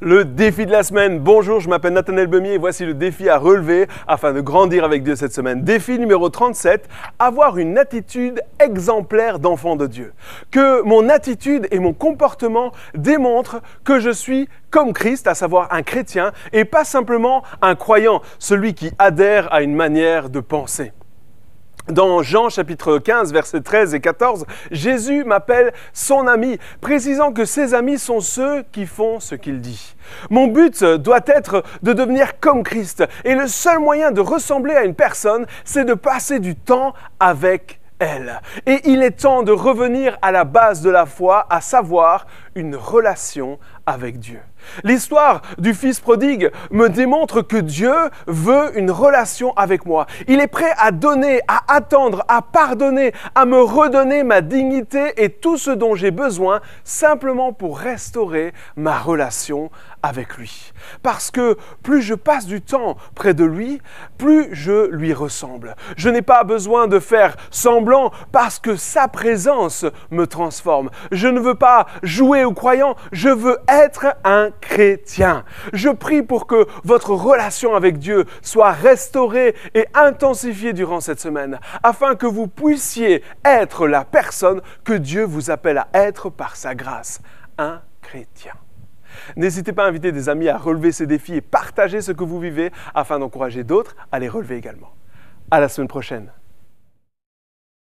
Le défi de la semaine. Bonjour, je m'appelle Nathanaël Bemier et voici le défi à relever afin de grandir avec Dieu cette semaine. Défi numéro 37, avoir une attitude exemplaire d'enfant de Dieu. Que mon attitude et mon comportement démontrent que je suis comme Christ, à savoir un chrétien et pas simplement un croyant, celui qui adhère à une manière de penser. Dans Jean chapitre 15, versets 13 et 14, Jésus m'appelle son ami, précisant que ses amis sont ceux qui font ce qu'il dit. Mon but doit être de devenir comme Christ, et le seul moyen de ressembler à une personne, c'est de passer du temps avec elle. Et il est temps de revenir à la base de la foi, à savoir une relation avec Dieu. L'histoire du Fils prodigue me démontre que Dieu veut une relation avec moi. Il est prêt à donner, à attendre, à pardonner, à me redonner ma dignité et tout ce dont j'ai besoin simplement pour restaurer ma relation avec lui. Parce que plus je passe du temps près de lui, plus je lui ressemble. Je n'ai pas besoin de faire semblant parce que sa présence me transforme. Je ne veux pas jouer au croyant, je veux être un chrétien. Je prie pour que votre relation avec Dieu soit restaurée et intensifiée durant cette semaine, afin que vous puissiez être la personne que Dieu vous appelle à être par sa grâce, un chrétien. N'hésitez pas à inviter des amis à relever ces défis et partager ce que vous vivez afin d'encourager d'autres à les relever également. À la semaine prochaine.